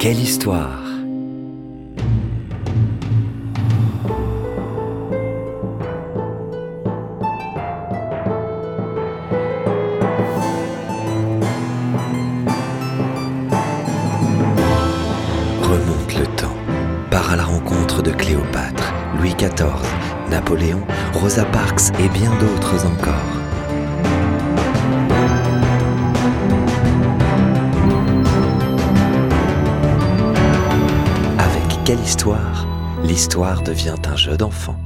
Quelle histoire Remonte le temps, part à la rencontre de Cléopâtre, Louis XIV, Napoléon, Rosa Parks et bien d'autres encore. Quelle histoire L'histoire devient un jeu d'enfant.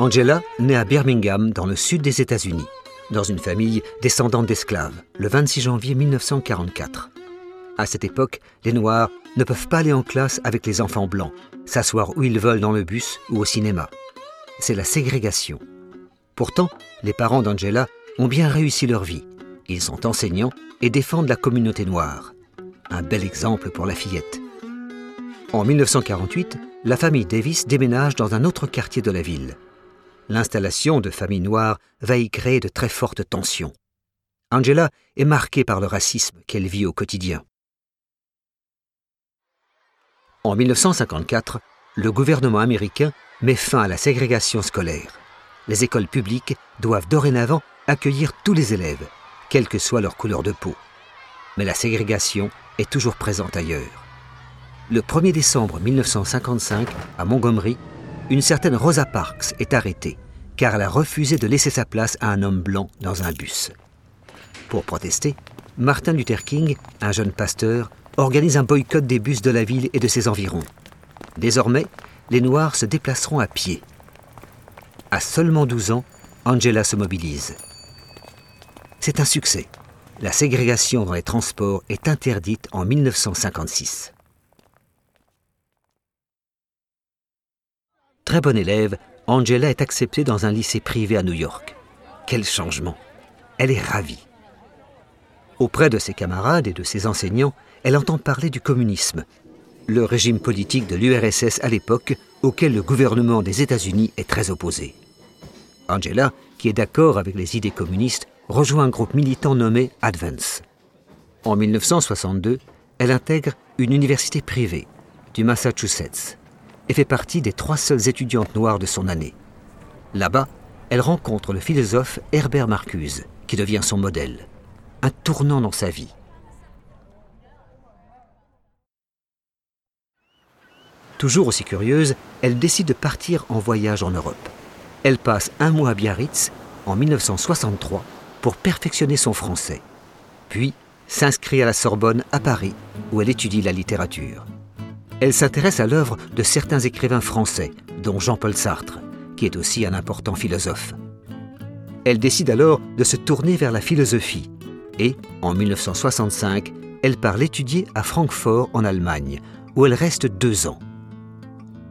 Angela naît à Birmingham, dans le sud des États-Unis, dans une famille descendante d'esclaves, le 26 janvier 1944. À cette époque, les Noirs ne peuvent pas aller en classe avec les enfants blancs, s'asseoir où ils veulent dans le bus ou au cinéma. C'est la ségrégation. Pourtant, les parents d'Angela ont bien réussi leur vie. Ils sont enseignants et défendent la communauté noire. Un bel exemple pour la fillette. En 1948, la famille Davis déménage dans un autre quartier de la ville. L'installation de familles noires va y créer de très fortes tensions. Angela est marquée par le racisme qu'elle vit au quotidien. En 1954, le gouvernement américain met fin à la ségrégation scolaire. Les écoles publiques doivent dorénavant accueillir tous les élèves, quelle que soit leur couleur de peau. Mais la ségrégation est toujours présente ailleurs. Le 1er décembre 1955, à Montgomery, une certaine Rosa Parks est arrêtée car elle a refusé de laisser sa place à un homme blanc dans un bus. Pour protester, Martin Luther King, un jeune pasteur, organise un boycott des bus de la ville et de ses environs. Désormais, les Noirs se déplaceront à pied. À seulement 12 ans, Angela se mobilise. C'est un succès. La ségrégation dans les transports est interdite en 1956. Très bonne élève, Angela est acceptée dans un lycée privé à New York. Quel changement Elle est ravie. Auprès de ses camarades et de ses enseignants, elle entend parler du communisme, le régime politique de l'URSS à l'époque auquel le gouvernement des États-Unis est très opposé. Angela, qui est d'accord avec les idées communistes, rejoint un groupe militant nommé Advance. En 1962, elle intègre une université privée du Massachusetts et fait partie des trois seules étudiantes noires de son année. Là-bas, elle rencontre le philosophe Herbert Marcuse, qui devient son modèle. Un tournant dans sa vie. Toujours aussi curieuse, elle décide de partir en voyage en Europe. Elle passe un mois à Biarritz en 1963 pour perfectionner son français. Puis s'inscrit à la Sorbonne à Paris où elle étudie la littérature. Elle s'intéresse à l'œuvre de certains écrivains français, dont Jean-Paul Sartre, qui est aussi un important philosophe. Elle décide alors de se tourner vers la philosophie et, en 1965, elle part l'étudier à Francfort en Allemagne, où elle reste deux ans.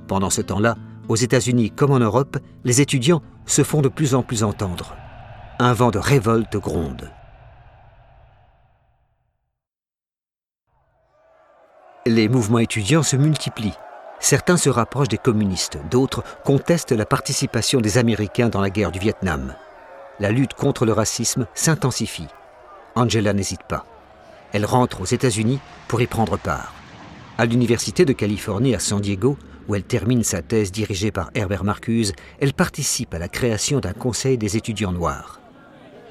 Pendant ce temps-là, aux États-Unis comme en Europe, les étudiants se font de plus en plus entendre. Un vent de révolte gronde. Les mouvements étudiants se multiplient. Certains se rapprochent des communistes, d'autres contestent la participation des Américains dans la guerre du Vietnam. La lutte contre le racisme s'intensifie. Angela n'hésite pas. Elle rentre aux États-Unis pour y prendre part. À l'Université de Californie à San Diego, où elle termine sa thèse dirigée par Herbert Marcuse, elle participe à la création d'un conseil des étudiants noirs.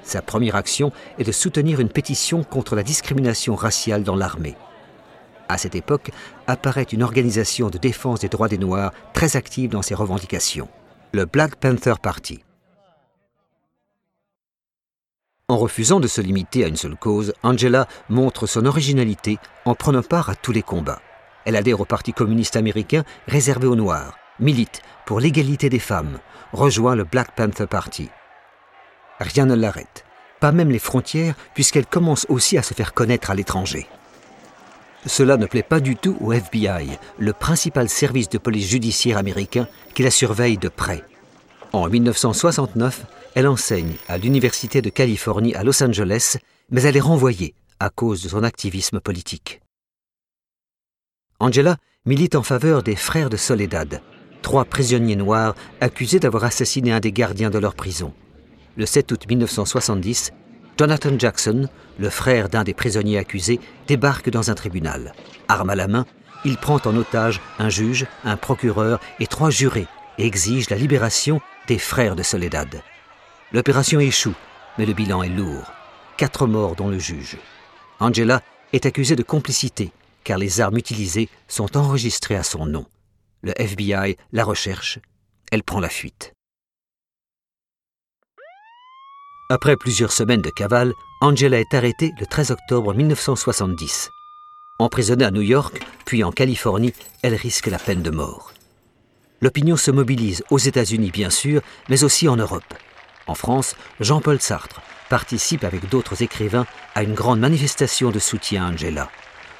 Sa première action est de soutenir une pétition contre la discrimination raciale dans l'armée. À cette époque, apparaît une organisation de défense des droits des Noirs très active dans ses revendications, le Black Panther Party. En refusant de se limiter à une seule cause, Angela montre son originalité en prenant part à tous les combats. Elle adhère au Parti communiste américain réservé aux Noirs, milite pour l'égalité des femmes, rejoint le Black Panther Party. Rien ne l'arrête, pas même les frontières, puisqu'elle commence aussi à se faire connaître à l'étranger. Cela ne plaît pas du tout au FBI, le principal service de police judiciaire américain qui la surveille de près. En 1969, elle enseigne à l'Université de Californie à Los Angeles, mais elle est renvoyée à cause de son activisme politique. Angela milite en faveur des frères de Soledad, trois prisonniers noirs accusés d'avoir assassiné un des gardiens de leur prison. Le 7 août 1970, Jonathan Jackson, le frère d'un des prisonniers accusés, débarque dans un tribunal. Arme à la main, il prend en otage un juge, un procureur et trois jurés et exige la libération des frères de Soledad. L'opération échoue, mais le bilan est lourd. Quatre morts dont le juge. Angela est accusée de complicité car les armes utilisées sont enregistrées à son nom. Le FBI la recherche. Elle prend la fuite. Après plusieurs semaines de cavale, Angela est arrêtée le 13 octobre 1970. Emprisonnée à New York, puis en Californie, elle risque la peine de mort. L'opinion se mobilise aux États-Unis bien sûr, mais aussi en Europe. En France, Jean-Paul Sartre participe avec d'autres écrivains à une grande manifestation de soutien à Angela.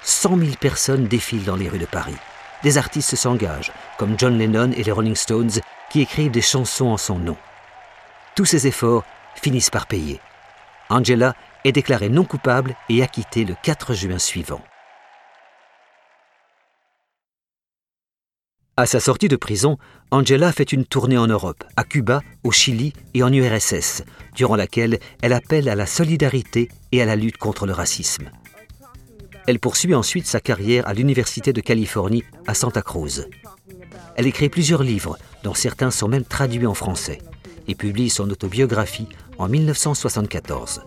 100 000 personnes défilent dans les rues de Paris. Des artistes s'engagent, comme John Lennon et les Rolling Stones, qui écrivent des chansons en son nom. Tous ces efforts finissent par payer. Angela est déclarée non coupable et acquittée le 4 juin suivant. À sa sortie de prison, Angela fait une tournée en Europe, à Cuba, au Chili et en URSS, durant laquelle elle appelle à la solidarité et à la lutte contre le racisme. Elle poursuit ensuite sa carrière à l'Université de Californie à Santa Cruz. Elle écrit plusieurs livres, dont certains sont même traduits en français, et publie son autobiographie en 1974.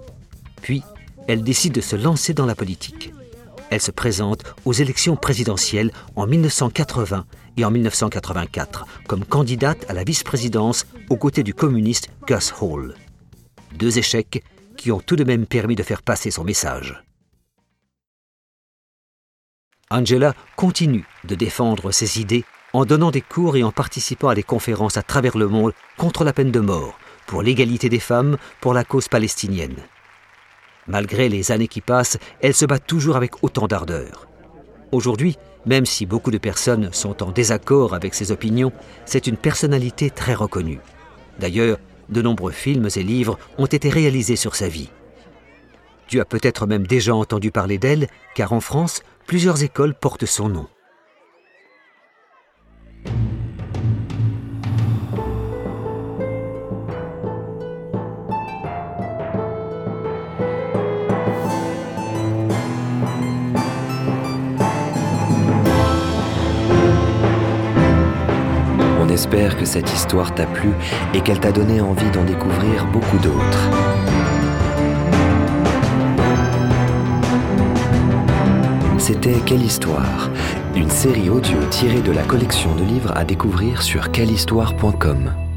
Puis, elle décide de se lancer dans la politique. Elle se présente aux élections présidentielles en 1980 et en 1984 comme candidate à la vice-présidence aux côtés du communiste Gus Hall. Deux échecs qui ont tout de même permis de faire passer son message. Angela continue de défendre ses idées en donnant des cours et en participant à des conférences à travers le monde contre la peine de mort, pour l'égalité des femmes, pour la cause palestinienne. Malgré les années qui passent, elle se bat toujours avec autant d'ardeur. Aujourd'hui, même si beaucoup de personnes sont en désaccord avec ses opinions, c'est une personnalité très reconnue. D'ailleurs, de nombreux films et livres ont été réalisés sur sa vie. Tu as peut-être même déjà entendu parler d'elle, car en France, plusieurs écoles portent son nom. J'espère que cette histoire t'a plu et qu'elle t'a donné envie d'en découvrir beaucoup d'autres. C'était Quelle histoire Une série audio tirée de la collection de livres à découvrir sur quellehistoire.com.